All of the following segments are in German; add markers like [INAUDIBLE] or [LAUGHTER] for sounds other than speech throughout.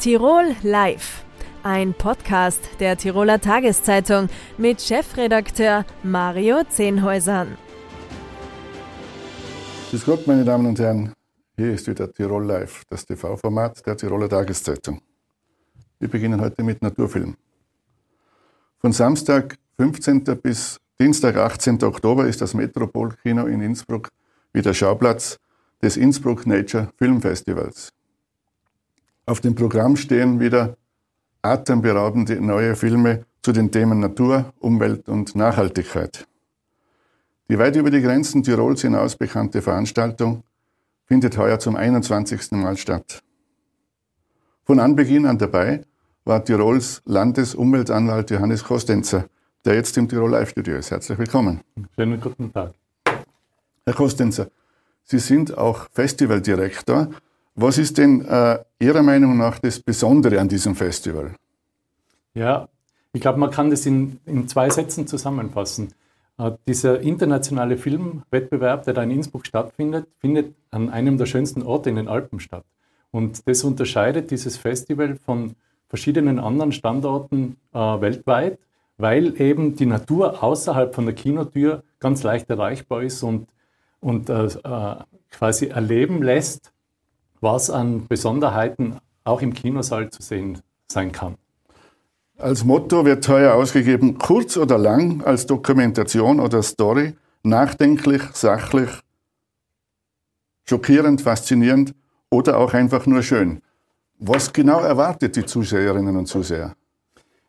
Tirol Live, ein Podcast der Tiroler Tageszeitung mit Chefredakteur Mario Zehnhäusern. Grüß Gott, meine Damen und Herren. Hier ist wieder Tirol Live, das TV-Format der Tiroler Tageszeitung. Wir beginnen heute mit Naturfilm. Von Samstag, 15. bis Dienstag, 18. Oktober ist das Metropolkino in Innsbruck wieder Schauplatz des Innsbruck Nature Film Festivals. Auf dem Programm stehen wieder atemberaubende neue Filme zu den Themen Natur, Umwelt und Nachhaltigkeit. Die weit über die Grenzen Tirols hinaus bekannte Veranstaltung findet heuer zum 21. Mal statt. Von Anbeginn an dabei war Tirols Landesumweltanwalt Johannes Kostenzer, der jetzt im Tirol Live-Studio ist. Herzlich willkommen. Schönen guten Tag. Herr Kostenzer, Sie sind auch Festivaldirektor. Was ist denn äh, Ihrer Meinung nach das Besondere an diesem Festival? Ja, ich glaube, man kann das in, in zwei Sätzen zusammenfassen. Äh, dieser internationale Filmwettbewerb, der da in Innsbruck stattfindet, findet an einem der schönsten Orte in den Alpen statt. Und das unterscheidet dieses Festival von verschiedenen anderen Standorten äh, weltweit, weil eben die Natur außerhalb von der Kinotür ganz leicht erreichbar ist und und äh, äh, quasi erleben lässt, was an Besonderheiten auch im Kinosaal zu sehen sein kann. Als Motto wird heuer ausgegeben, kurz oder lang, als Dokumentation oder Story, nachdenklich, sachlich, schockierend, faszinierend oder auch einfach nur schön. Was genau erwartet die Zuseherinnen und Zuseher?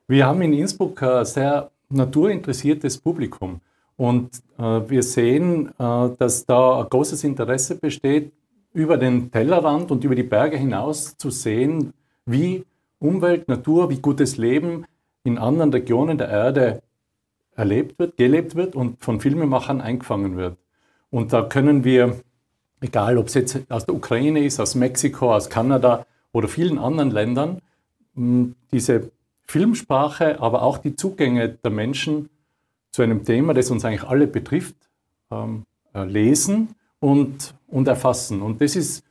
Wir haben in Innsbruck ein sehr naturinteressiertes Publikum. Und äh, wir sehen, äh, dass da ein großes Interesse besteht, über den Tellerrand und über die Berge hinaus zu sehen, wie Umwelt, Natur, wie gutes Leben in anderen Regionen der Erde erlebt wird, gelebt wird und von Filmemachern eingefangen wird. Und da können wir, egal ob es jetzt aus der Ukraine ist, aus Mexiko, aus Kanada oder vielen anderen Ländern, diese Filmsprache, aber auch die Zugänge der Menschen zu einem Thema, das uns eigentlich alle betrifft, ähm, äh, lesen und, und erfassen. Und das ist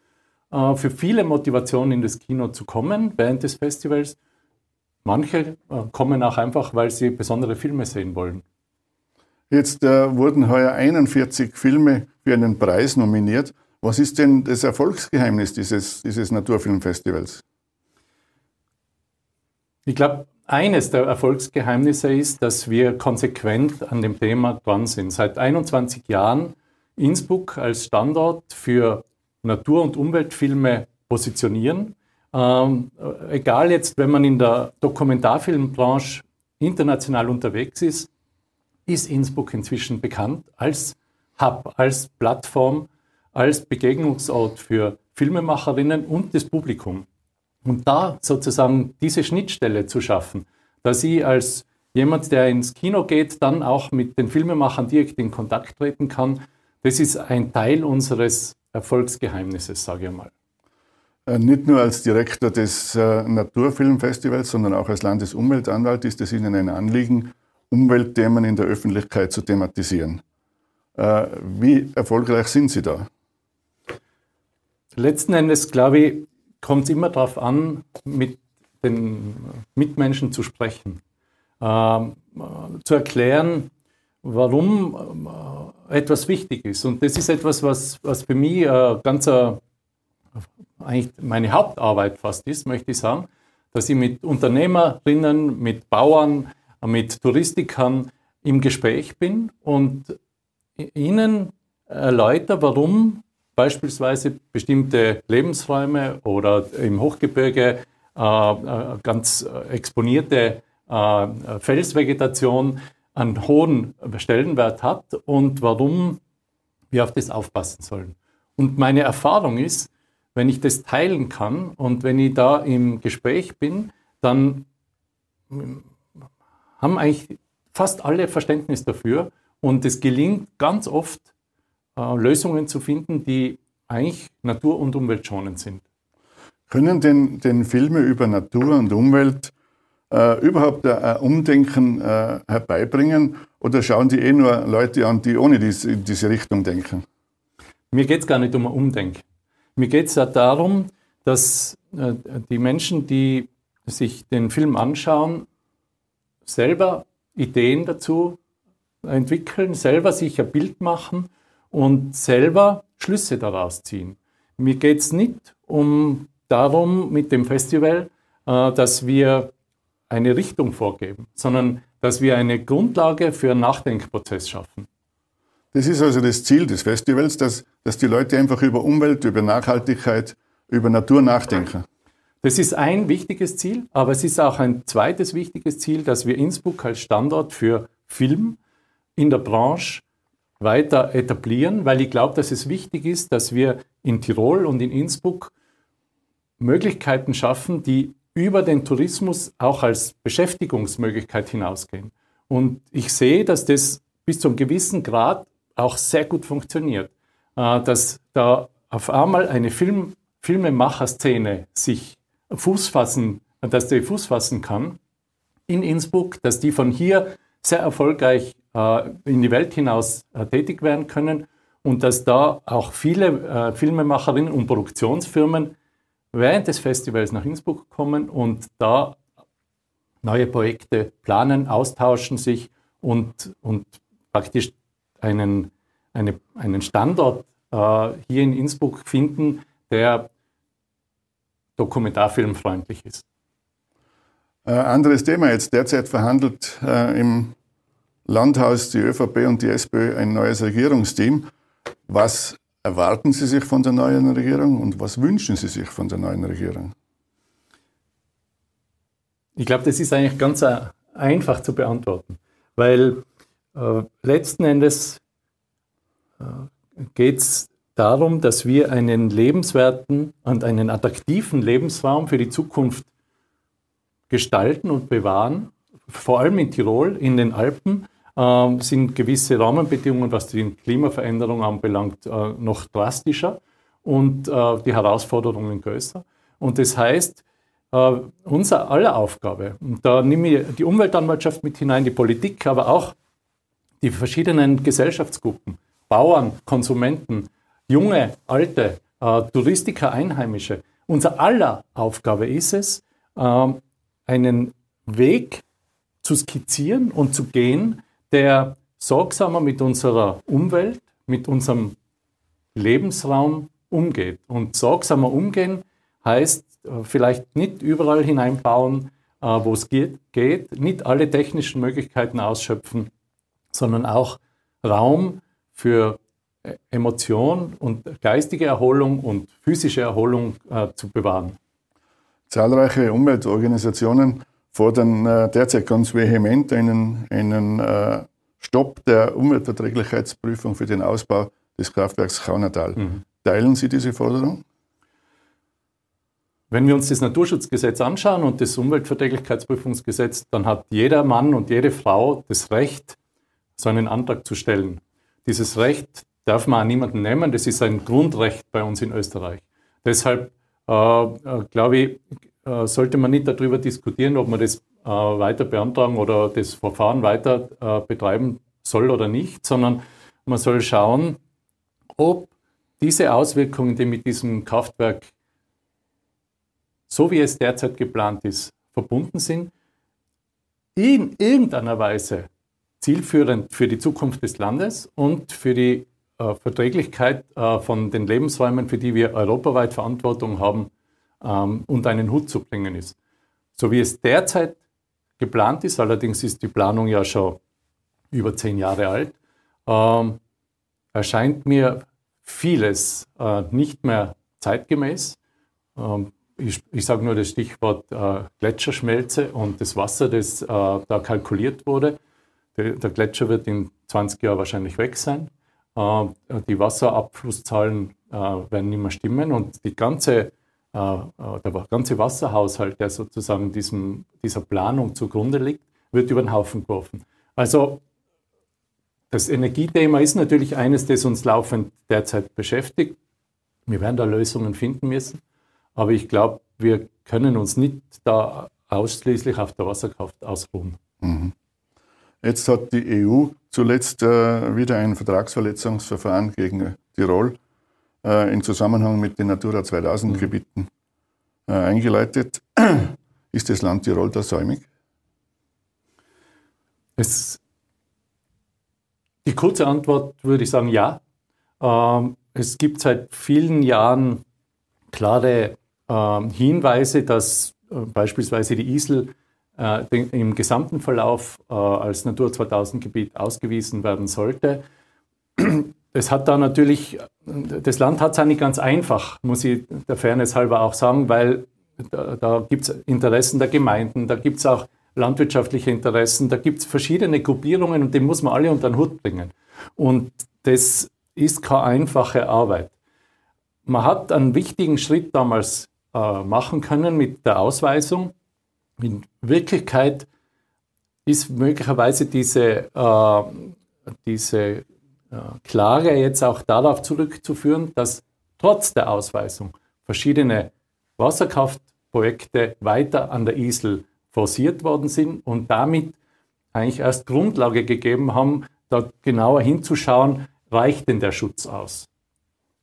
äh, für viele Motivation, in das Kino zu kommen während des Festivals. Manche äh, kommen auch einfach, weil sie besondere Filme sehen wollen. Jetzt äh, wurden heuer 41 Filme für einen Preis nominiert. Was ist denn das Erfolgsgeheimnis dieses, dieses Naturfilmfestivals? Ich glaube, eines der Erfolgsgeheimnisse ist, dass wir konsequent an dem Thema dran sind. Seit 21 Jahren Innsbruck als Standort für Natur- und Umweltfilme positionieren. Ähm, egal jetzt, wenn man in der Dokumentarfilmbranche international unterwegs ist, ist Innsbruck inzwischen bekannt als Hub, als Plattform, als Begegnungsort für Filmemacherinnen und das Publikum. Und da sozusagen diese Schnittstelle zu schaffen, dass ich als jemand, der ins Kino geht, dann auch mit den Filmemachern direkt in Kontakt treten kann, das ist ein Teil unseres Erfolgsgeheimnisses, sage ich mal. Äh, nicht nur als Direktor des äh, Naturfilmfestivals, sondern auch als Landesumweltanwalt ist es Ihnen ein Anliegen, Umweltthemen in der Öffentlichkeit zu thematisieren. Äh, wie erfolgreich sind Sie da? Letzten Endes, glaube ich, kommt es immer darauf an, mit den Mitmenschen zu sprechen, äh, zu erklären, warum äh, etwas wichtig ist. Und das ist etwas, was, was für mich äh, ganz äh, eigentlich meine Hauptarbeit fast ist, möchte ich sagen, dass ich mit Unternehmerinnen, mit Bauern, mit Touristikern im Gespräch bin und ihnen erläutere, warum beispielsweise bestimmte Lebensräume oder im Hochgebirge äh, äh ganz exponierte äh, Felsvegetation einen hohen Stellenwert hat und warum wir auf das aufpassen sollen. Und meine Erfahrung ist, wenn ich das teilen kann und wenn ich da im Gespräch bin, dann haben eigentlich fast alle Verständnis dafür und es gelingt ganz oft, äh, Lösungen zu finden, die eigentlich natur- und umweltschonend sind. Können denn, denn Filme über Natur und Umwelt äh, überhaupt ein Umdenken äh, herbeibringen oder schauen die eh nur Leute an, die ohne dies, in diese Richtung denken? Mir geht es gar nicht um ein Umdenken. Mir geht es ja darum, dass äh, die Menschen, die sich den Film anschauen, selber Ideen dazu entwickeln, selber sich ein Bild machen und selber Schlüsse daraus ziehen. Mir geht es nicht um darum mit dem Festival, äh, dass wir eine Richtung vorgeben, sondern dass wir eine Grundlage für einen Nachdenkprozess schaffen. Das ist also das Ziel des Festivals, dass, dass die Leute einfach über Umwelt, über Nachhaltigkeit, über Natur nachdenken. Das ist ein wichtiges Ziel, aber es ist auch ein zweites wichtiges Ziel, dass wir Innsbruck als Standort für Film in der Branche weiter etablieren, weil ich glaube, dass es wichtig ist, dass wir in Tirol und in Innsbruck Möglichkeiten schaffen, die über den Tourismus auch als Beschäftigungsmöglichkeit hinausgehen. Und ich sehe, dass das bis zu einem gewissen Grad auch sehr gut funktioniert. Äh, dass da auf einmal eine Film, Filmemacher-Szene sich Fuß fassen, dass die Fuß fassen kann in Innsbruck, dass die von hier sehr erfolgreich äh, in die Welt hinaus äh, tätig werden können und dass da auch viele Filmemacherinnen und Produktionsfirmen während des Festivals nach Innsbruck kommen und da neue Projekte planen, austauschen sich und, und praktisch einen, eine, einen Standort äh, hier in Innsbruck finden, der dokumentarfilmfreundlich ist. Äh, anderes Thema jetzt. Derzeit verhandelt äh, im Landhaus die ÖVP und die SPÖ ein neues Regierungsteam. Was erwarten Sie sich von der neuen Regierung und was wünschen Sie sich von der neuen Regierung? Ich glaube, das ist eigentlich ganz äh, einfach zu beantworten, weil äh, letzten Endes äh, geht es darum, dass wir einen lebenswerten und einen attraktiven Lebensraum für die Zukunft gestalten und bewahren, vor allem in Tirol, in den Alpen, äh, sind gewisse Rahmenbedingungen, was die Klimaveränderung anbelangt, äh, noch drastischer und äh, die Herausforderungen größer. Und das heißt, äh, unser aller Aufgabe, und da nehme ich die Umweltanwaltschaft mit hinein, die Politik, aber auch die verschiedenen Gesellschaftsgruppen, Bauern, Konsumenten, junge, alte, Touristiker, Einheimische, unser aller Aufgabe ist es, äh, einen Weg zu skizzieren und zu gehen, der sorgsamer mit unserer Umwelt, mit unserem Lebensraum umgeht. Und sorgsamer umgehen heißt äh, vielleicht nicht überall hineinbauen, äh, wo es geht, nicht alle technischen Möglichkeiten ausschöpfen, sondern auch Raum für äh, Emotion und geistige Erholung und physische Erholung zu bewahren. Zahlreiche Umweltorganisationen fordern äh, derzeit ganz vehement einen, einen äh, Stopp der Umweltverträglichkeitsprüfung für den Ausbau des Kraftwerks Kaunertal. Mhm. Teilen Sie diese Forderung? Wenn wir uns das Naturschutzgesetz anschauen und das Umweltverträglichkeitsprüfungsgesetz, dann hat jeder Mann und jede Frau das Recht, so einen Antrag zu stellen. Dieses Recht darf man an niemanden nehmen, das ist ein Grundrecht bei uns in Österreich. Deshalb äh, äh glaube ich, sollte man nicht darüber diskutieren, ob man das äh, weiter beantragen oder das Verfahren weiter äh, betreiben soll oder nicht, sondern man soll schauen, ob diese Auswirkungen, die mit diesem Kraftwerk, so wie es derzeit geplant ist, verbunden sind, in irgendeiner Weise zielführend für die Zukunft des Landes und für die äh, Verträglichkeit äh, von den Lebensräumen, für die wir europaweit Verantwortung haben, ähm, unter einen Hut zu bringen ist. So wie es derzeit geplant ist, allerdings ist die Planung ja schon über zehn Jahre alt, ähm, erscheint mir vieles äh, nicht mehr zeitgemäß. Ähm, ich, ich sage nur das Stichwort äh, Gletscherschmelze und das Wasser, das äh, da kalkuliert wurde. Der, der, Gletscher wird in 20 Jahren wahrscheinlich weg sein. Äh, die Wasserabflusszahlen äh, werden nicht mehr stimmen und die ganze der ganze Wasserhaushalt, der sozusagen diesem, dieser Planung zugrunde liegt, wird über den Haufen geworfen. Also das Energiethema ist natürlich eines, das uns laufend derzeit beschäftigt. Wir werden da Lösungen finden müssen. Aber ich glaube, wir können uns nicht da ausschließlich auf der Wasserkraft ausruhen. Mhm. Jetzt hat die EU zuletzt äh, wieder ein Vertragsverletzungsverfahren gegen Tirol äh, im Zusammenhang mit den Natura 2000 mhm. Gebieten äh, eingeleitet. [CLEARS THROAT] Ist das Land Tirol da säumig? Es, die kurze Antwort würde ich sagen ja. Ähm, es gibt seit vielen Jahren klare äh, Hinweise, dass äh, beispielsweise die Isel äh, den, im gesamten Verlauf äh, als Natur 2000 Gebiet ausgewiesen werden sollte. [CLEARS THROAT] Es hat da natürlich, das Land hat es ja nicht ganz einfach, muss ich der Fairness halber auch sagen, weil da, da gibt es Interessen der Gemeinden, da gibt es auch landwirtschaftliche Interessen, da gibt es verschiedene Gruppierungen und die muss man alle unter den Hut bringen. Und das ist keine einfache Arbeit. Man hat einen wichtigen Schritt damals äh, machen können mit der Ausweisung. In Wirklichkeit ist möglicherweise diese, äh, diese Klage jetzt auch darauf zurückzuführen, dass trotz der Ausweisung verschiedene Wasserkraftprojekte weiter an der Isel forciert worden sind und damit eigentlich erst Grundlage gegeben haben, da genauer hinzuschauen, reicht denn der Schutz aus?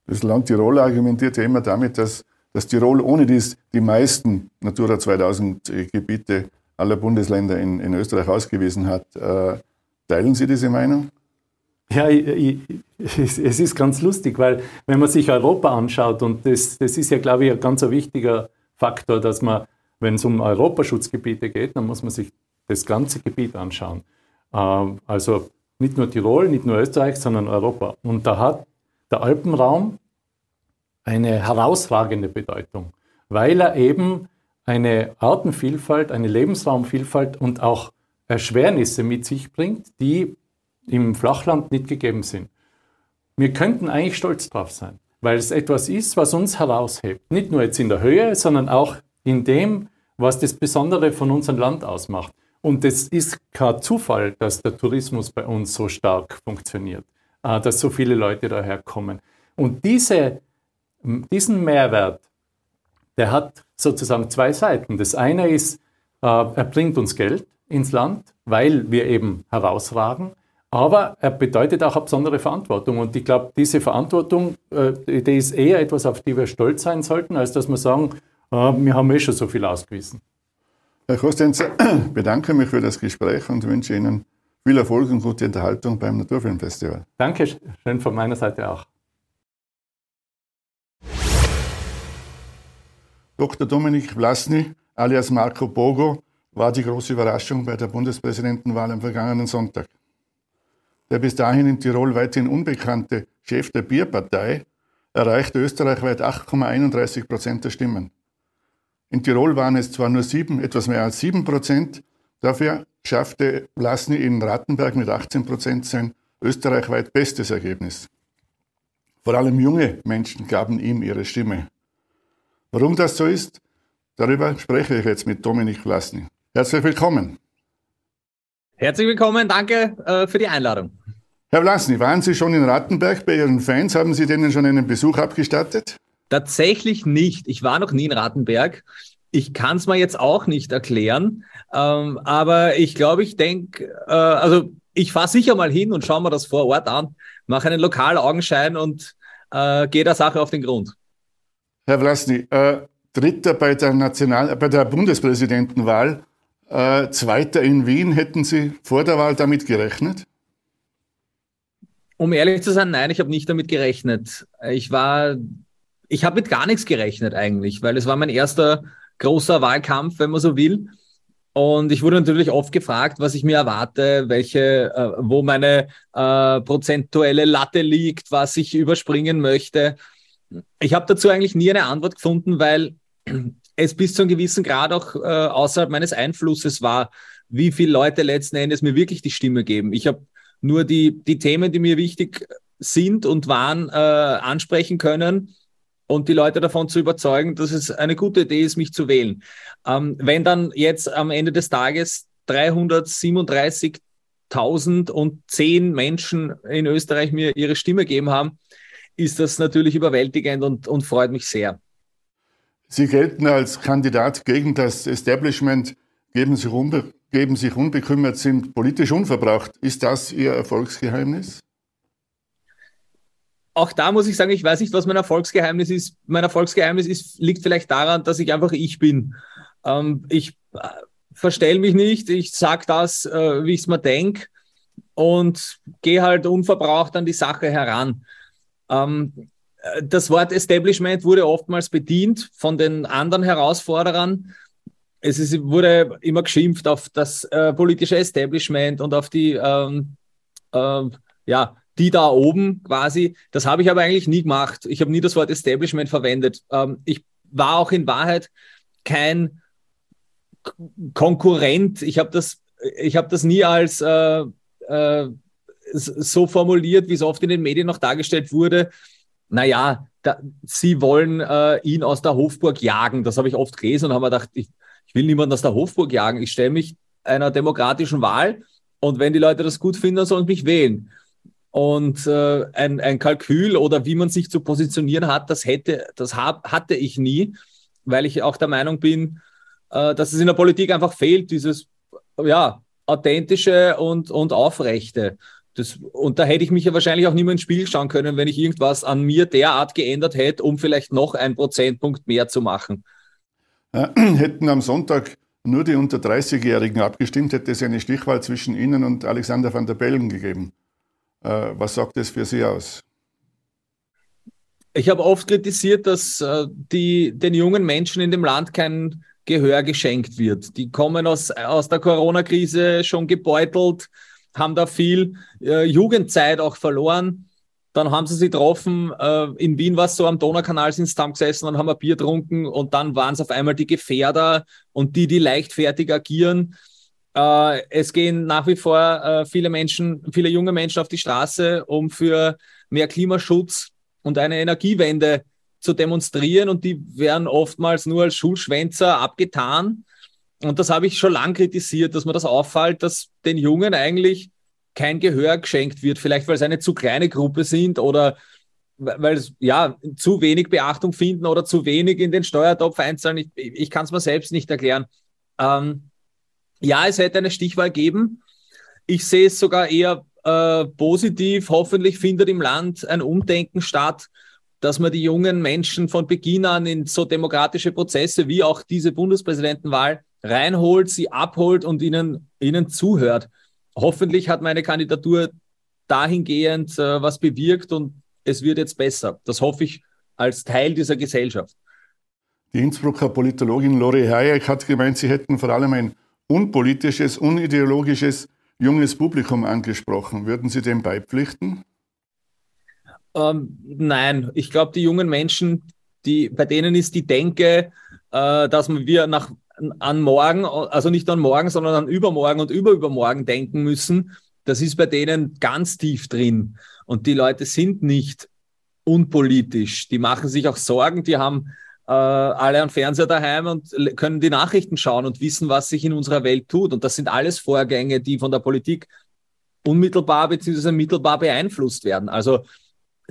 Das Land Tirol argumentiert ja immer damit, dass, dass Tirol ohne dies die meisten Natura 2000 Gebiete aller Bundesländer in, in Österreich ausgewiesen hat. Äh, teilen Sie diese Meinung? Ja, ich, ich, es ist ganz lustig, weil wenn man sich Europa anschaut, und das, das ist ja, glaube ich, ein ganz wichtiger Faktor, dass man, wenn es um Europaschutzgebiete geht, dann muss man sich das ganze Gebiet anschauen. Ähm, also nicht nur Tirol, nicht nur Österreich, sondern Europa. Und da hat der Alpenraum eine herausragende Bedeutung, weil er eben eine Artenvielfalt, eine Lebensraumvielfalt und auch Erschwernisse mit sich bringt, die im Flachland nicht gegeben sind. Wir könnten eigentlich stolz drauf sein, weil es etwas ist, was uns heraushebt. Nicht nur jetzt in der Höhe, sondern auch in dem, was das Besondere von unserem Land ausmacht. Und es ist kein Zufall, dass der Tourismus bei uns so stark funktioniert, äh, dass so viele Leute daher kommen. Und diese, diesen Mehrwert, der hat sozusagen zwei Seiten. Das eine ist, äh, er bringt uns Geld ins Land, weil wir eben herausragen. Aber er bedeutet auch eine besondere Verantwortung. Und ich glaube, diese Verantwortung, äh, die ist eher etwas, auf die wir stolz sein sollten, als dass wir sagen, wir haben eh schon so viel ausgewiesen. Herr Kostens, [CLEARS THROAT] bedanke mich für das Gespräch und wünsche Ihnen viel Erfolg und gute Unterhaltung beim Naturfilmfestival. Danke schön von meiner Seite auch. Dr. Dominik Vlasny alias Marco Bogo war die große Überraschung bei der Bundespräsidentenwahl am vergangenen Sonntag. Der bis dahin in Tirol weithin unbekannte Chef der Bierpartei erreichte österreichweit 8,31 Prozent der Stimmen. In Tirol waren es zwar nur sieben, etwas mehr als sieben Prozent, dafür schaffte Vlasny in Rattenberg mit 18 Prozent sein österreichweit bestes Ergebnis. Vor allem junge Menschen gaben ihm ihre Stimme. Warum das so ist, darüber spreche ich jetzt mit Dominik Vlasny. Herzlich willkommen. Herzlich willkommen, danke äh, für die Einladung. Herr Vlasny, waren Sie schon in Rattenberg bei Ihren Fans? Haben Sie denen schon einen Besuch abgestattet? Tatsächlich nicht. Ich war noch nie in Rattenberg. Ich kann es mir jetzt auch nicht erklären. Ähm, aber ich glaube, ich denke, äh, also ich fahre sicher mal hin und schaue mir das vor Ort an, mache einen lokalen Augenschein und äh, gehe der Sache auf den Grund. Herr Vlasny, äh, Dritter bei der, National bei der Bundespräsidentenwahl, äh, Zweiter in Wien. Hätten Sie vor der Wahl damit gerechnet? Um ehrlich zu sein, nein, ich habe nicht damit gerechnet. Ich war ich habe mit gar nichts gerechnet eigentlich, weil es war mein erster großer Wahlkampf, wenn man so will. Und ich wurde natürlich oft gefragt, was ich mir erwarte, welche, äh, wo meine äh, prozentuelle Latte liegt, was ich überspringen möchte. Ich habe dazu eigentlich nie eine Antwort gefunden, weil es bis zu einem gewissen Grad auch äh, außerhalb meines Einflusses war, wie viele Leute letzten Endes mir wirklich die Stimme geben. Ich habe nur die, die Themen, die mir wichtig sind und waren, äh, ansprechen können und die Leute davon zu überzeugen, dass es eine gute Idee ist, mich zu wählen. Ähm, wenn dann jetzt am Ende des Tages 337.010 Menschen in Österreich mir ihre Stimme gegeben haben, ist das natürlich überwältigend und, und freut mich sehr. Sie gelten als Kandidat gegen das Establishment, geben sich, unbe geben sich unbekümmert, sind politisch unverbraucht. Ist das Ihr Erfolgsgeheimnis? auch da muss ich sagen, ich weiß nicht, was mein Erfolgsgeheimnis ist. Mein Erfolgsgeheimnis ist, liegt vielleicht daran, dass ich einfach ich bin. Ähm, ich äh, verstell mich nicht, ich sag das, äh, wie ich es mir denke und gehe halt unverbraucht an die Sache heran. Ähm, das Wort Establishment wurde oftmals bedient von den anderen Herausforderern. Es ist, wurde immer geschimpft auf das äh, politische Establishment und auf die, ähm, äh, ja, die da oben quasi. Das habe ich aber eigentlich nie gemacht. Ich habe nie das Wort Establishment verwendet. Ähm, ich war auch in Wahrheit kein Konkurrent. Ich habe das, ich habe das nie als äh, äh, so formuliert, wie es oft in den Medien noch dargestellt wurde. Naja, da, sie wollen äh, ihn aus der Hofburg jagen. Das habe ich oft gelesen und habe mir gedacht, ich, ich will niemanden aus der Hofburg jagen. Ich stelle mich einer demokratischen Wahl und wenn die Leute das gut finden, sollen sie mich wählen. Und äh, ein, ein Kalkül oder wie man sich zu positionieren hat, das hätte, das hab, hatte ich nie, weil ich auch der Meinung bin, äh, dass es in der Politik einfach fehlt, dieses ja, authentische und, und aufrechte. Das, und da hätte ich mich ja wahrscheinlich auch nicht mehr ins Spiel schauen können, wenn ich irgendwas an mir derart geändert hätte, um vielleicht noch einen Prozentpunkt mehr zu machen. [CLEARS THROAT] Hätten am Sonntag nur die unter 30-Jährigen abgestimmt, hätte es eine Stichwahl zwischen Ihnen und Alexander van der Bellen gegeben. Äh, was sagt das für Sie aus? Ich habe oft kritisiert, dass äh, die, den jungen Menschen in dem Land kein Gehör geschenkt wird. Die kommen aus, aus der Corona-Krise schon gebeutelt, haben da viel äh, Jugendzeit auch verloren. Dann haben sie sich getroffen. Äh, in Wien war es so, am Donaukanal sind sie zusammengesessen und haben ein Bier getrunken und dann waren es auf einmal die Gefährder und die, die leichtfertig agieren. Äh, es gehen nach wie vor äh, viele Menschen, viele junge Menschen auf die Straße, um für mehr Klimaschutz und eine Energiewende zu demonstrieren und die werden oftmals nur als Schulschwänzer abgetan. Und das habe ich schon lange kritisiert, dass mir das auffällt, dass den Jungen eigentlich kein Gehör geschenkt wird. Vielleicht, weil es eine zu kleine Gruppe sind oder weil es ja zu wenig Beachtung finden oder zu wenig in den Steuertopf einzahlen. Ich, ich kann es mir selbst nicht erklären. Ähm, ja, es hätte eine Stichwahl geben. Ich sehe es sogar eher äh, positiv. Hoffentlich findet im Land ein Umdenken statt, dass man die jungen Menschen von Beginn an in so demokratische Prozesse wie auch diese Bundespräsidentenwahl reinholt, sie abholt und ihnen, ihnen zuhört. Hoffentlich hat meine Kandidatur dahingehend äh, was bewirkt und es wird jetzt besser. Das hoffe ich als Teil dieser Gesellschaft. Die Innsbrucker Politologin Lori Hayek hat gemeint, sie hätten vor allem ein unpolitisches, unideologisches, junges Publikum angesprochen. Würden Sie dem beipflichten? Ähm, nein, ich glaube, die jungen Menschen, die, bei denen ist die Denke, äh, dass wir nach, an morgen, also nicht an morgen, sondern an übermorgen und überübermorgen denken müssen. Das ist bei denen ganz tief drin. Und die Leute sind nicht unpolitisch. Die machen sich auch Sorgen. Die haben äh, alle einen Fernseher daheim und können die Nachrichten schauen und wissen, was sich in unserer Welt tut. Und das sind alles Vorgänge, die von der Politik unmittelbar bzw. mittelbar beeinflusst werden. Also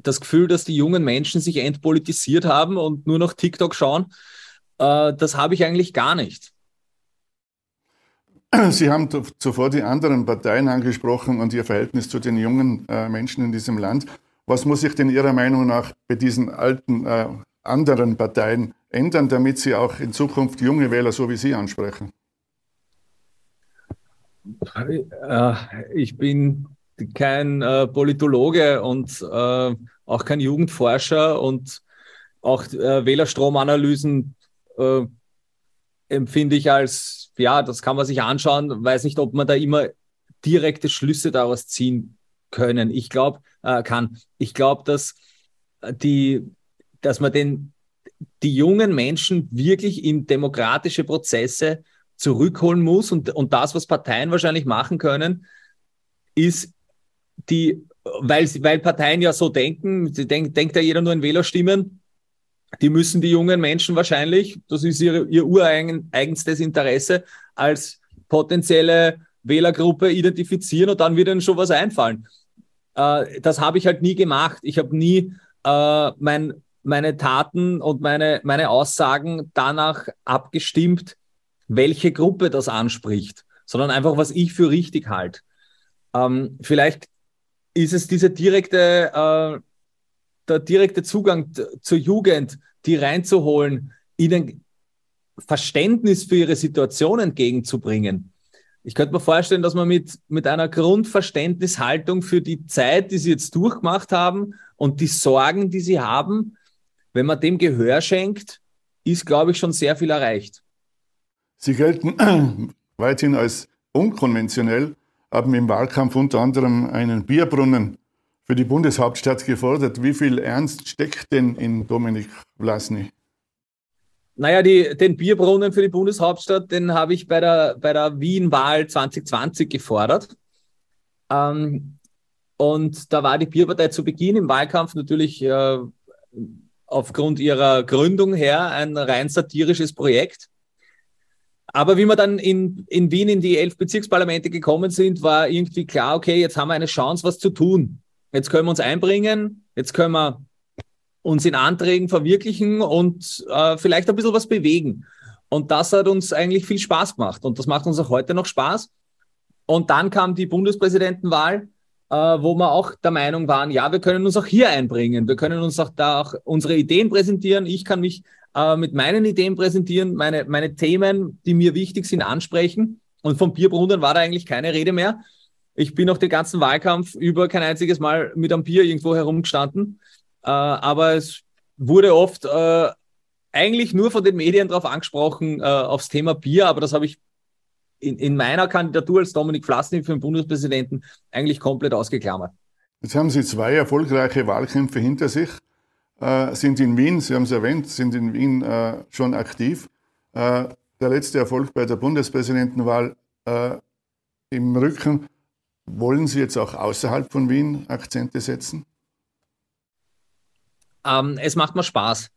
das Gefühl, dass die jungen Menschen sich entpolitisiert haben und nur noch TikTok schauen, äh, das habe ich eigentlich gar nicht. [CLEARS THROAT] Sie haben zuvor die anderen Parteien angesprochen und ihr Verhältnis zu den jungen äh, Menschen in diesem Land. Was muss sich denn Ihrer Meinung nach bei diesen alten äh, anderen Parteien ändern, damit sie auch in Zukunft junge Wähler so wie Sie ansprechen? Äh, ich bin kein äh, Politologe und äh, auch kein Jugendforscher und auch äh, Wählerstromanalysen äh, empfinde ich als, ja, das kann man sich anschauen, weiß nicht, ob man da immer direkte Schlüsse daraus ziehen können. Ich glaube, äh, kann. Ich glaube, dass die dass man den, die jungen Menschen wirklich in demokratische Prozesse zurückholen muss. Und, und das, was Parteien wahrscheinlich machen können, ist die, weil, weil Parteien ja so denken, denk, denkt ja jeder nur in Wählerstimmen, die müssen die jungen Menschen wahrscheinlich, das ist ihre, ihr ureigenstes Interesse, als potenzielle Wählergruppe identifizieren und dann wird ihnen schon was einfallen. Äh, das habe ich halt nie gemacht. Ich habe nie äh, mein meine Taten und meine, meine Aussagen danach abgestimmt, welche Gruppe das anspricht, sondern einfach, was ich für richtig halte. Ähm, vielleicht ist es diese direkte, äh, der direkte Zugang zur Jugend, die reinzuholen, ihnen Verständnis für ihre Situation entgegenzubringen. Ich könnte mir vorstellen, dass man mit, mit einer Grundverständnishaltung für die Zeit, die sie jetzt durchgemacht haben und die Sorgen, die sie haben, wenn man dem Gehör schenkt, ist, glaube ich, schon sehr viel erreicht. Sie gelten [CLEARS THROAT] weithin als unkonventionell, haben im Wahlkampf unter anderem einen Bierbrunnen für die Bundeshauptstadt gefordert. Wie viel Ernst steckt denn in Dominik Vlasny? Naja, die, den Bierbrunnen für die Bundeshauptstadt, den habe ich bei der, bei der Wien-Wahl 2020 gefordert. Ähm, und da war die Bierpartei zu Beginn im Wahlkampf natürlich äh, aufgrund ihrer Gründung her ein rein satirisches Projekt. Aber wie wir dann in, in Wien in die elf Bezirksparlamente gekommen sind, war irgendwie klar, okay, jetzt haben wir eine Chance, was zu tun. Jetzt können wir uns einbringen, jetzt können wir uns in Anträgen verwirklichen und äh, vielleicht ein bisschen was bewegen. Und das hat uns eigentlich viel Spaß gemacht und das macht uns auch heute noch Spaß. Und dann kam die Bundespräsidentenwahl, äh, wo wir auch der Meinung waren, ja, wir können uns auch hier einbringen, wir können uns auch da auch unsere Ideen präsentieren. Ich kann mich äh, mit meinen Ideen präsentieren, meine, meine Themen, die mir wichtig sind, ansprechen. Und vom Bierbrunnen war da eigentlich keine Rede mehr. Ich bin auch den ganzen Wahlkampf über kein einziges Mal mit einem Bier irgendwo herumgestanden. Äh, aber es wurde oft äh, eigentlich nur von den Medien darauf angesprochen, äh, aufs Thema Bier. Aber das habe ich in, in meiner Kandidatur als Dominik Flassny für den Bundespräsidenten eigentlich komplett ausgeklammert. Jetzt haben Sie zwei erfolgreiche Wahlkämpfe hinter sich äh, sind in Wien, Sie haben es erwähnt, sind in Wien äh, schon aktiv. Äh, der letzte Erfolg bei der Bundespräsidentenwahl äh, im Rücken. Wollen Sie jetzt auch außerhalb von Wien Akzente setzen? Ähm, es macht mir Spaß.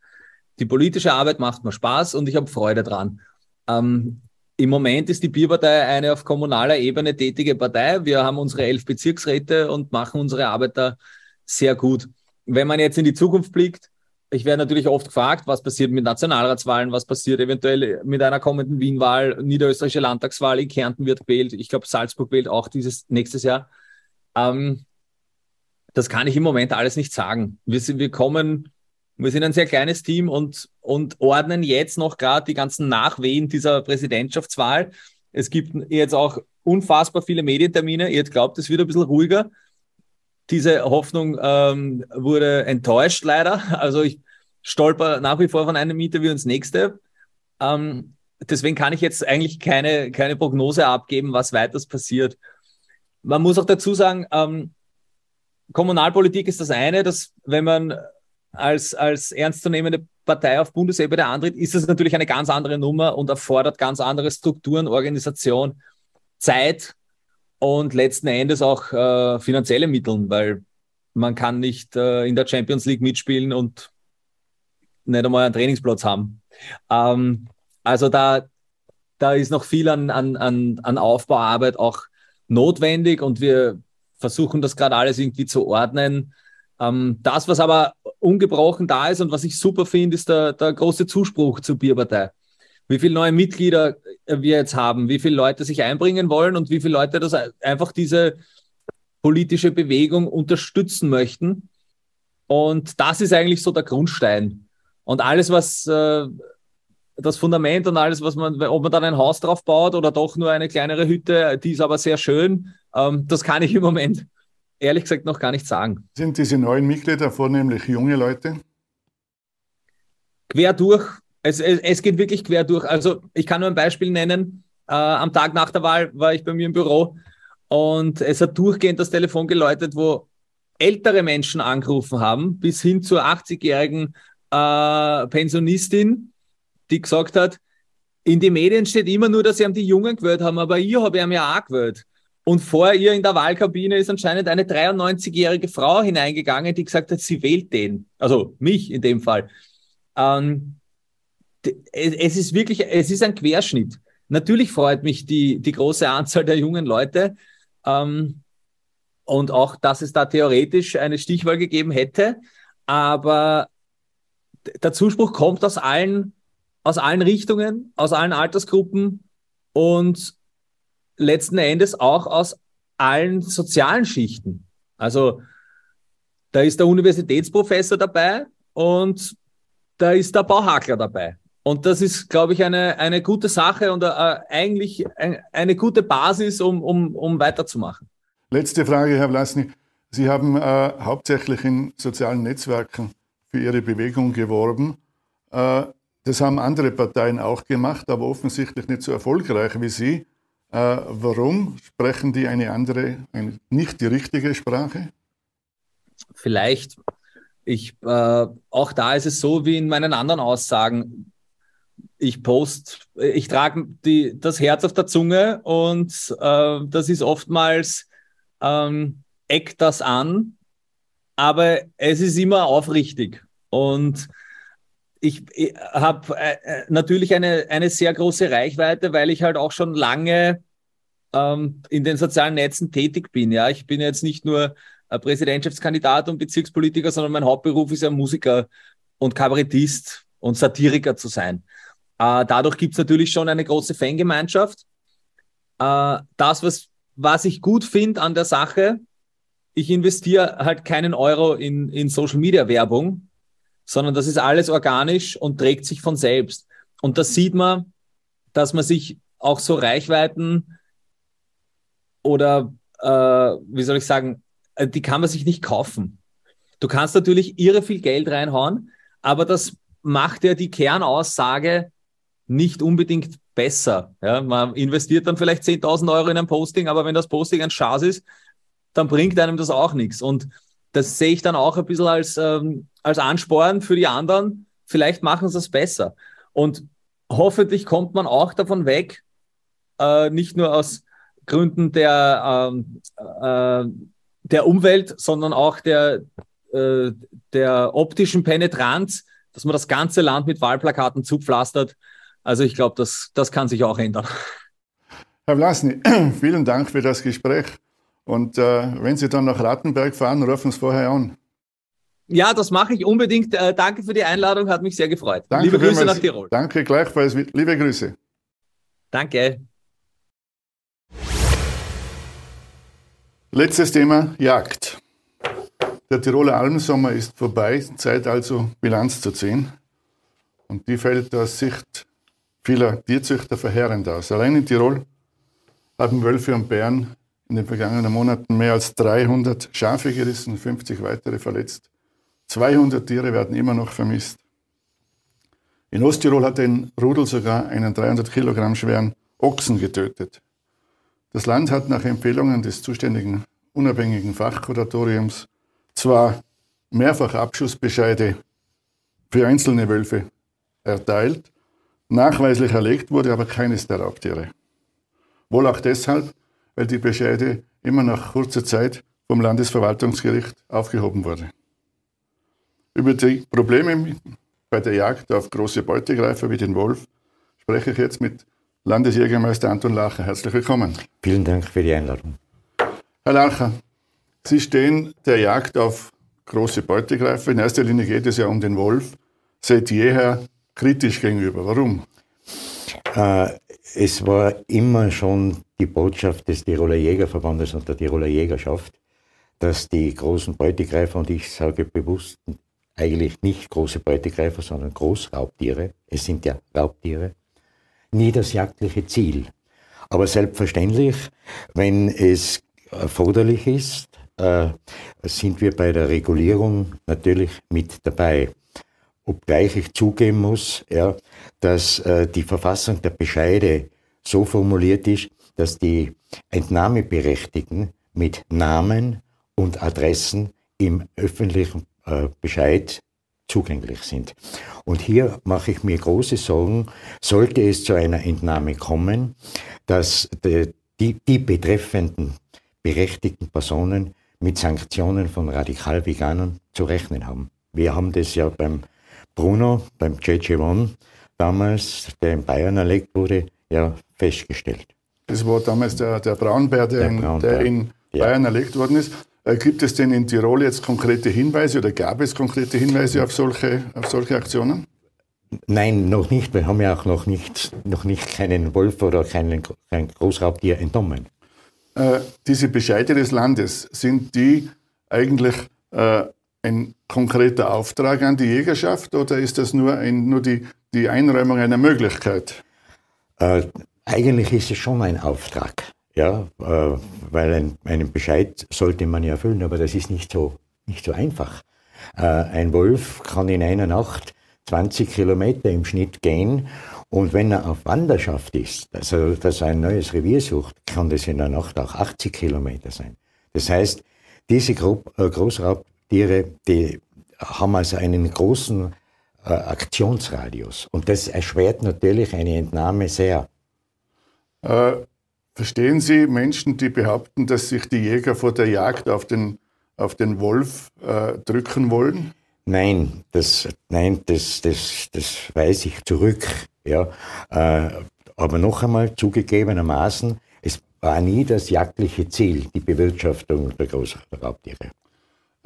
Die politische Arbeit macht mir Spaß und ich habe Freude dran. Ähm, Im Moment ist die Bierpartei eine auf kommunaler Ebene tätige Partei. Wir haben unsere elf Bezirksräte und machen unsere Arbeit da sehr gut wenn man jetzt in die Zukunft blickt, ich werde natürlich oft gefragt, was passiert mit Nationalratswahlen, was passiert eventuell mit einer kommenden Wien-Wahl, niederösterreichische Landtagswahl, in Kärnten wird gewählt, ich glaube Salzburg wählt auch dieses nächstes Jahr. Ähm, das kann ich im Moment alles nicht sagen. Wir, sind, wir kommen, wir sind ein sehr kleines Team und, und ordnen jetzt noch gerade die ganzen Nachwehen dieser Präsidentschaftswahl. Es gibt jetzt auch unfassbar viele Medientermine. Ihr glaubt, es wird ein bisschen ruhiger diese Hoffnung ähm, wurde enttäuscht leider. Also ich stolper nach wie vor von einem Interview ins nächste. Ähm, deswegen kann ich jetzt eigentlich keine, keine Prognose abgeben, was weiters passiert. Man muss auch dazu sagen, ähm, Kommunalpolitik ist das eine, dass wenn man als, als ernstzunehmende Partei auf Bundesebene antritt, ist das natürlich eine ganz andere Nummer und erfordert ganz andere Strukturen, Organisation, Zeit und letzten Endes auch äh, finanzielle Mittel, weil man kann nicht äh, in der Champions League mitspielen und nicht einmal einen Trainingsplatz haben. Ähm, also da, da ist noch viel an, an, an, an Aufbauarbeit auch notwendig und wir versuchen das gerade alles irgendwie zu ordnen. Ähm, das, was aber ungebrochen da ist und was ich super finde, ist der, der große Zuspruch zur Bierpartei wie viele neue Mitglieder wir jetzt haben, wie viele Leute sich einbringen wollen und wie viele Leute das einfach diese politische Bewegung unterstützen möchten. Und das ist eigentlich so der Grundstein. Und alles, was äh, das Fundament und alles, was man, ob man dann ein Haus drauf baut oder doch nur eine kleinere Hütte, die ist aber sehr schön, ähm, das kann ich im Moment ehrlich gesagt noch gar nicht sagen. Sind diese neuen Mitglieder vornehmlich junge Leute? Quer durch es, es, es geht wirklich quer durch. Also ich kann nur ein Beispiel nennen. Äh, am Tag nach der Wahl war ich bei mir im Büro und es hat durchgehend das Telefon geläutet, wo ältere Menschen angerufen haben, bis hin zur 80-jährigen äh, Pensionistin, die gesagt hat, in den Medien steht immer nur, dass sie haben die Jungen gewählt haben, aber ich habe ja auch gewählt. Und vor ihr in der Wahlkabine ist anscheinend eine 93-jährige Frau hineingegangen, die gesagt hat, sie wählt den. Also mich in dem Fall. Ähm, es ist wirklich, es ist ein Querschnitt. Natürlich freut mich die, die große Anzahl der jungen Leute ähm, und auch, dass es da theoretisch eine Stichwahl gegeben hätte. Aber der Zuspruch kommt aus allen, aus allen Richtungen, aus allen Altersgruppen und letzten Endes auch aus allen sozialen Schichten. Also Da ist der Universitätsprofessor dabei und da ist der Bauhakler dabei. Und das ist, glaube ich, eine, eine gute Sache und äh, eigentlich ein, eine gute Basis, um, um, um weiterzumachen. Letzte Frage, Herr Vlasny. Sie haben äh, hauptsächlich in sozialen Netzwerken für Ihre Bewegung geworben. Äh, das haben andere Parteien auch gemacht, aber offensichtlich nicht so erfolgreich wie Sie. Äh, warum sprechen die eine andere, eine, nicht die richtige Sprache? Vielleicht. Ich, äh, auch da ist es so wie in meinen anderen Aussagen ich post, ich trage die, das Herz auf der Zunge und äh, das ist oftmals ähm, eckt das an, aber es ist immer aufrichtig. Und ich, ich habe äh, äh, natürlich eine, eine sehr große Reichweite, weil ich halt auch schon lange ähm, in den sozialen Netzen tätig bin. Ja, ich bin jetzt nicht nur Präsidentschaftskandidat und Bezirkspolitiker, sondern mein Hauptberuf ist ja Musiker und Kabarettist und Satiriker zu sein. Äh, dadurch gibt es natürlich schon eine große Fangemeinschaft. Äh, das, was, was ich gut finde an der Sache, ich investiere halt keinen Euro in, in Social Media Werbung, sondern das ist alles organisch und trägt sich von selbst. Und das sieht man, dass man sich auch so Reichweiten oder, äh, wie soll ich sagen, äh, die kann man sich nicht kaufen. Du kannst natürlich irre viel Geld reinhauen, aber das macht ja die Kernaussage nicht unbedingt besser. Ja, man investiert dann vielleicht 10.000 Euro in ein Posting, aber wenn das Posting ein Schatz ist, dann bringt einem das auch nichts. Und das sehe ich dann auch ein bisschen als, ähm, als Ansporn für die anderen. Vielleicht machen sie es besser. Und hoffentlich kommt man auch davon weg, äh, nicht nur aus Gründen der, ähm, äh, der Umwelt, sondern auch der, äh, der optischen Penetranz, dass man das ganze Land mit Wahlplakaten zupflastert also ich glaube, das, das kann sich auch ändern. Herr Vlasny, [CLEARS THROAT] vielen Dank für das Gespräch. Und äh, wenn Sie dann nach Rattenberg fahren, rufen Sie vorher an. Ja, das mache ich unbedingt. Äh, danke für die Einladung, hat mich sehr gefreut. Danke liebe Grüße nach Tirol. Danke gleichfalls. Liebe Grüße. Danke. Letztes Thema, Jagd. Der Tiroler Almsommer ist vorbei, Zeit also Bilanz zu ziehen. Und die fällt aus Sicht vieler Tierzüchter verheerend aus. Allein in Tirol haben Wölfe und Bären in den vergangenen Monaten mehr als 300 Schafe gerissen, 50 weitere verletzt. 200 Tiere werden immer noch vermisst. In Osttirol hat ein Rudel sogar einen 300 Kilogramm schweren Ochsen getötet. Das Land hat nach Empfehlungen des zuständigen unabhängigen Fachkuratoriums zwar mehrfach Abschussbescheide für einzelne Wölfe erteilt, nachweislich erlegt wurde aber keines der Raubtiere. Wohl auch deshalb, weil die Bescheide immer nach kurzer Zeit vom Landesverwaltungsgericht aufgehoben wurde. Über die Probleme bei der Jagd auf große Beutegreifer wie den Wolf spreche ich jetzt mit Landesjägermeister Anton Lacher. Herzlich willkommen. Vielen Dank für die Einladung. Herr Lacher, Sie stehen der Jagd auf große Beutegreifer. In erster Linie geht es ja um den Wolf. Seit jeher kritisch gegenüber. Warum? Äh, es war immer schon die Botschaft des Tiroler Jägerverbandes und der Tiroler Jägerschaft, dass die großen Beutegreifer, und ich sage bewusst eigentlich nicht große Beutegreifer, sondern Großraubtiere, es sind ja Raubtiere, nie das jagdliche Ziel. Aber selbstverständlich, wenn es erforderlich ist, äh, sind wir bei der Regulierung natürlich mit dabei obgleich ich zugeben muss, ja, dass äh, die Verfassung der Bescheide so formuliert ist, dass die Entnahmeberechtigten mit Namen und Adressen im öffentlichen äh, Bescheid zugänglich sind. Und hier mache ich mir große Sorgen, sollte es zu einer Entnahme kommen, dass die, die betreffenden berechtigten Personen mit Sanktionen von Radikal-Veganern zu rechnen haben. Wir haben das ja beim Bruno beim JJ1 damals, der in Bayern erlegt wurde, ja festgestellt. Das war damals der, der Braunbär, der, der, in, Braunbär. der in Bayern ja. erlegt worden ist. Äh, gibt es denn in Tirol jetzt konkrete Hinweise oder gab es konkrete Hinweise auf solche, auf solche Aktionen? Nein, noch nicht. Wir haben ja auch noch nicht, noch nicht keinen Wolf oder keinen, kein Großraubtier entnommen. Äh, diese Bescheide des Landes, sind die eigentlich äh, ein konkreter Auftrag an die Jägerschaft oder ist das nur, ein, nur die, die Einräumung einer Möglichkeit? Äh, eigentlich ist es schon ein Auftrag, ja, äh, weil ein, einen Bescheid sollte man ja erfüllen, aber das ist nicht so, nicht so einfach. Äh, ein Wolf kann in einer Nacht 20 Kilometer im Schnitt gehen und wenn er auf Wanderschaft ist, also dass er ein neues Revier sucht, kann das in der Nacht auch 80 Kilometer sein. Das heißt, diese äh, Großraubtiere, die haben also einen großen äh, Aktionsradius. Und das erschwert natürlich eine Entnahme sehr. Äh, verstehen Sie Menschen, die behaupten, dass sich die Jäger vor der Jagd auf den, auf den Wolf äh, drücken wollen? Nein, das, nein, das, das, das weise ich zurück. Ja. Äh, aber noch einmal zugegebenermaßen, war nie das jagdliche Ziel, die Bewirtschaftung der Großraubtiere.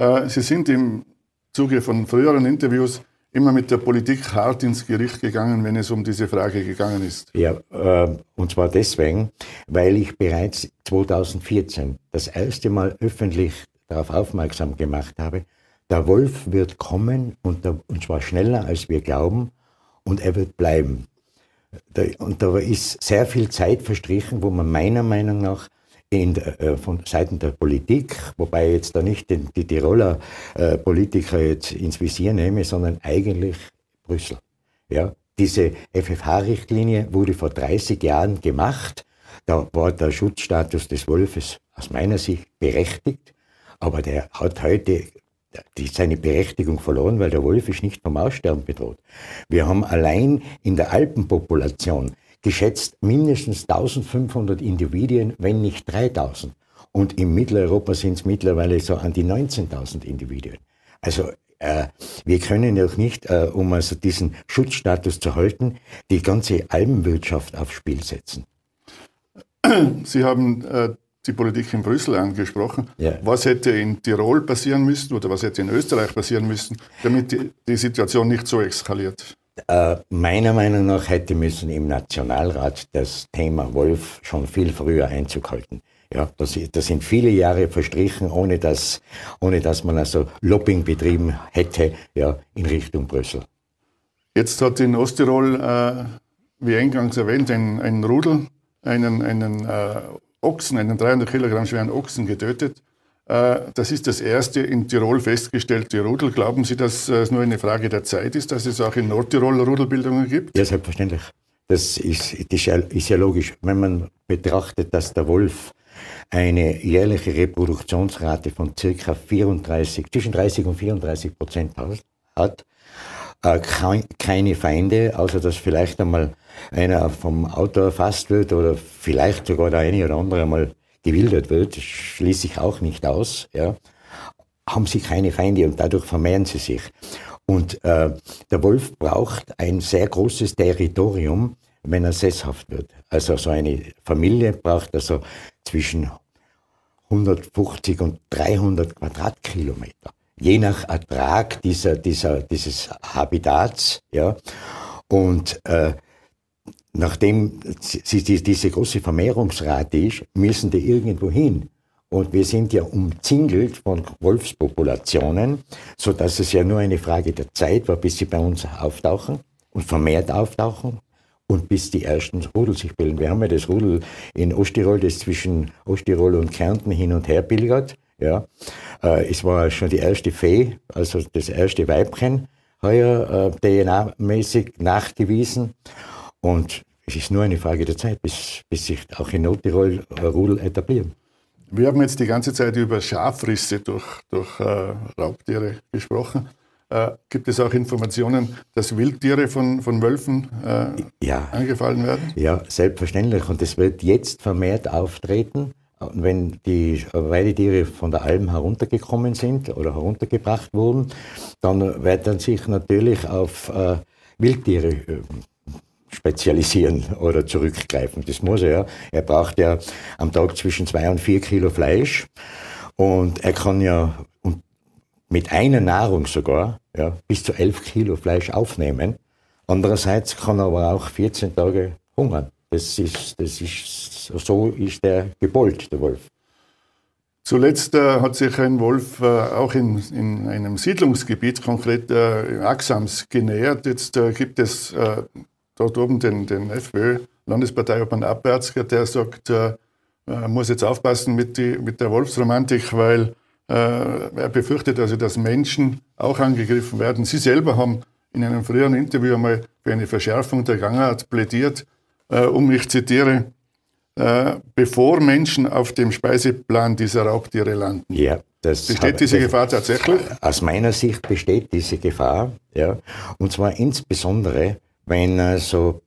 Äh, Sie sind im Zuge von früheren Interviews immer mit der Politik hart ins Gericht gegangen, wenn es um diese Frage gegangen ist. Ja, äh, und zwar deswegen, weil ich bereits 2014 das erste Mal öffentlich darauf aufmerksam gemacht habe, der Wolf wird kommen und, der, und zwar schneller als wir glauben und er wird bleiben. Und da ist sehr viel Zeit verstrichen, wo man meiner Meinung nach in, äh, von Seiten der Politik, wobei jetzt da nicht den, die Tiroler äh, Politiker jetzt ins Visier nehme, sondern eigentlich Brüssel. Ja, diese FFH-Richtlinie wurde vor 30 Jahren gemacht. Da war der Schutzstatus des Wolfes aus meiner Sicht berechtigt, aber der hat heute die, seine Berechtigung verloren, weil der Wolf ist nicht vom Aussterben bedroht. Wir haben allein in der Alpenpopulation geschätzt mindestens 1500 Individuen, wenn nicht 3000. Und in Mitteleuropa sind es mittlerweile so an die 19.000 Individuen. Also äh, wir können auch nicht, äh, um also diesen Schutzstatus zu halten, die ganze Alpenwirtschaft aufs Spiel setzen. Sie haben äh, die Politik in Brüssel angesprochen. Ja. Was hätte in Tirol passieren müssen oder was hätte in Österreich passieren müssen, damit die, die Situation nicht so eskaliert? Äh, meiner Meinung nach hätte müssen im Nationalrat das Thema Wolf schon viel früher Einzug halten. Ja, das, das sind viele Jahre verstrichen, ohne dass, ohne dass man also Lobbying betrieben hätte ja, in Richtung Brüssel. Jetzt hat in Osttirol, äh, wie eingangs erwähnt, ein, ein Rudel einen, einen äh, Ochsen, einen 300 Kilogramm schweren Ochsen getötet. Äh, das ist das erste in Tirol festgestellte Rudel. Glauben Sie, dass es nur eine Frage der Zeit ist, dass es auch in Nordtirol Rudelbildungen gibt? Ja, selbstverständlich. Das ist, ist ja logisch. Wenn man betrachtet, dass der Wolf eine jährliche Reproduktionsrate von circa 34, zwischen 30 und 34 Prozent hat, äh, keine Feinde, außer dass vielleicht einmal einer vom Auto erfasst wird oder vielleicht sogar der eine oder andere einmal gewildert wird, schließe ich auch nicht aus, ja, haben sie keine Feinde und dadurch vermehren sie sich. Und äh, der Wolf braucht ein sehr großes Territorium, wenn er sesshaft wird. Also so eine Familie braucht also zwischen 150 und 300 Quadratkilometer je nach Ertrag dieser, dieser, dieses Habitats. Ja. Und äh, nachdem diese große Vermehrungsrate ist, müssen die irgendwo hin. Und wir sind ja umzingelt von Wolfspopulationen, so dass es ja nur eine Frage der Zeit war, bis sie bei uns auftauchen und vermehrt auftauchen und bis die ersten Rudel sich bilden. Wir haben ja das Rudel in Osttirol, das zwischen Osttirol und Kärnten hin und her pilgert. Ja. Äh, es war schon die erste Fee, also das erste Weibchen, heuer äh, DNA-mäßig nachgewiesen. Und es ist nur eine Frage der Zeit, bis, bis sich auch in Nordtirol äh, Rudel etablieren. Wir haben jetzt die ganze Zeit über Schafrisse durch, durch äh, Raubtiere gesprochen. Äh, gibt es auch Informationen, dass Wildtiere von, von Wölfen äh, ja. angefallen werden? Ja, selbstverständlich. Und es wird jetzt vermehrt auftreten wenn die Weidetiere von der Alm heruntergekommen sind oder heruntergebracht wurden, dann wird er sich natürlich auf äh, Wildtiere äh, spezialisieren oder zurückgreifen. Das muss er ja. Er braucht ja am Tag zwischen zwei und vier Kilo Fleisch und er kann ja mit einer Nahrung sogar ja, bis zu elf Kilo Fleisch aufnehmen. Andererseits kann er aber auch 14 Tage hungern. Das ist, das ist, so ist der gebollt, der Wolf. Zuletzt äh, hat sich ein Wolf äh, auch in, in, einem Siedlungsgebiet, konkret äh, Axams, genähert. Jetzt äh, gibt es äh, dort oben den, den FPÖ, Landesparteiobmann Abwärtsger, der sagt, äh, muss jetzt aufpassen mit, die, mit der Wolfsromantik, weil er befürchtet also, dass Menschen auch angegriffen werden. Sie selber haben in einem früheren Interview einmal für eine Verschärfung der Gangart plädiert, um, ich zitiere, äh, bevor Menschen auf dem Speiseplan dieser Raubtiere landen. Ja, das besteht diese das, Gefahr tatsächlich? Aus meiner Sicht besteht diese Gefahr, ja, und zwar insbesondere, wenn äh, so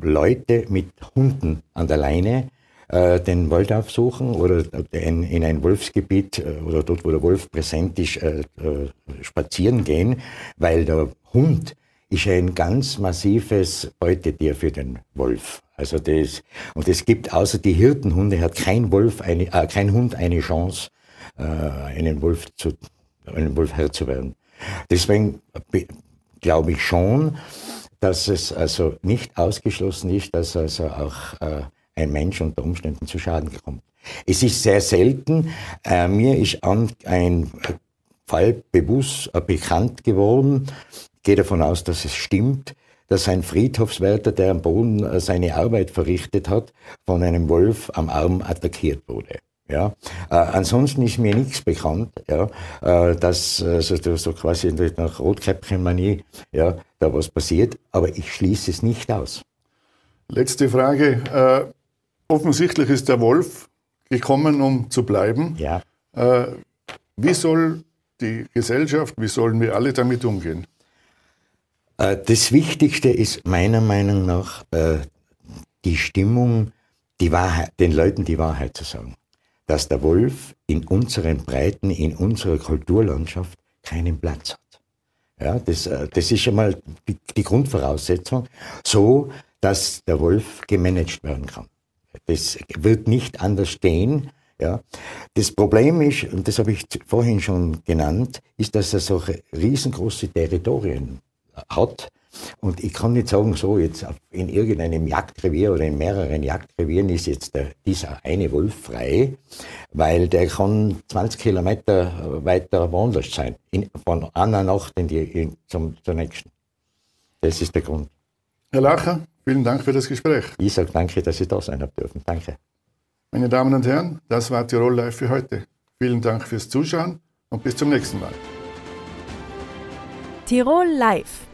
Leute mit Hunden an der Leine äh, den Wald aufsuchen oder in, in ein Wolfsgebiet äh, oder dort, wo der Wolf präsent ist, äh, äh, spazieren gehen, weil der Hund ist ein ganz massives Beutetier für den Wolf. Also das, und es gibt außer die Hirtenhunde hat kein Wolf eine, äh, kein Hund eine Chance, äh, einen Wolf zu, einen Wolf Herr zu werden. Deswegen glaube ich schon, dass es also nicht ausgeschlossen ist, dass also auch äh, ein Mensch unter Umständen zu Schaden kommt. Es ist sehr selten. Äh, mir ist an, ein Fall bewusst äh, bekannt geworden, gehe davon aus, dass es stimmt, dass ein Friedhofswärter, der am Boden äh, seine Arbeit verrichtet hat, von einem Wolf am Arm attackiert wurde. Ja, äh, ansonsten ist mir nichts bekannt, ja, äh, dass also so quasi nach Rotkäppchen-Manie ja, da was passiert, aber ich schließe es nicht aus. Letzte Frage. Äh, offensichtlich ist der Wolf gekommen, um zu bleiben. Ja. Äh, wie soll die Gesellschaft, wie sollen wir alle damit umgehen? Äh, das Wichtigste ist meiner Meinung nach äh, die Stimmung, die Wahrheit, den Leuten die Wahrheit zu sagen. Dass der Wolf in unseren Breiten, in unserer Kulturlandschaft keinen Platz hat. Ja, das, äh, das ist schon mal die, die Grundvoraussetzung, so dass der Wolf gemanagt werden kann. Das wird nicht anders stehen. Ja. Das Problem ist, und das habe ich vorhin schon genannt, ist, dass er solche riesengroße Territorien hat. Und ich kann nicht sagen, so jetzt in irgendeinem Jagdrevier oder in mehreren Jagdrevieren ist jetzt der, dieser eine Wolf frei, weil der kann 20 Kilometer weiter woanders sein, in, von einer Nacht in die, in, zum, zur nächsten. Das ist der Grund. Herr Lacher, vielen Dank für das Gespräch. Ich sage danke, dass Sie da sein haben dürfen. Danke. Meine Damen und Herren, das war Tirol Live für heute. Vielen Dank fürs Zuschauen und bis zum nächsten Mal. Tirol Live,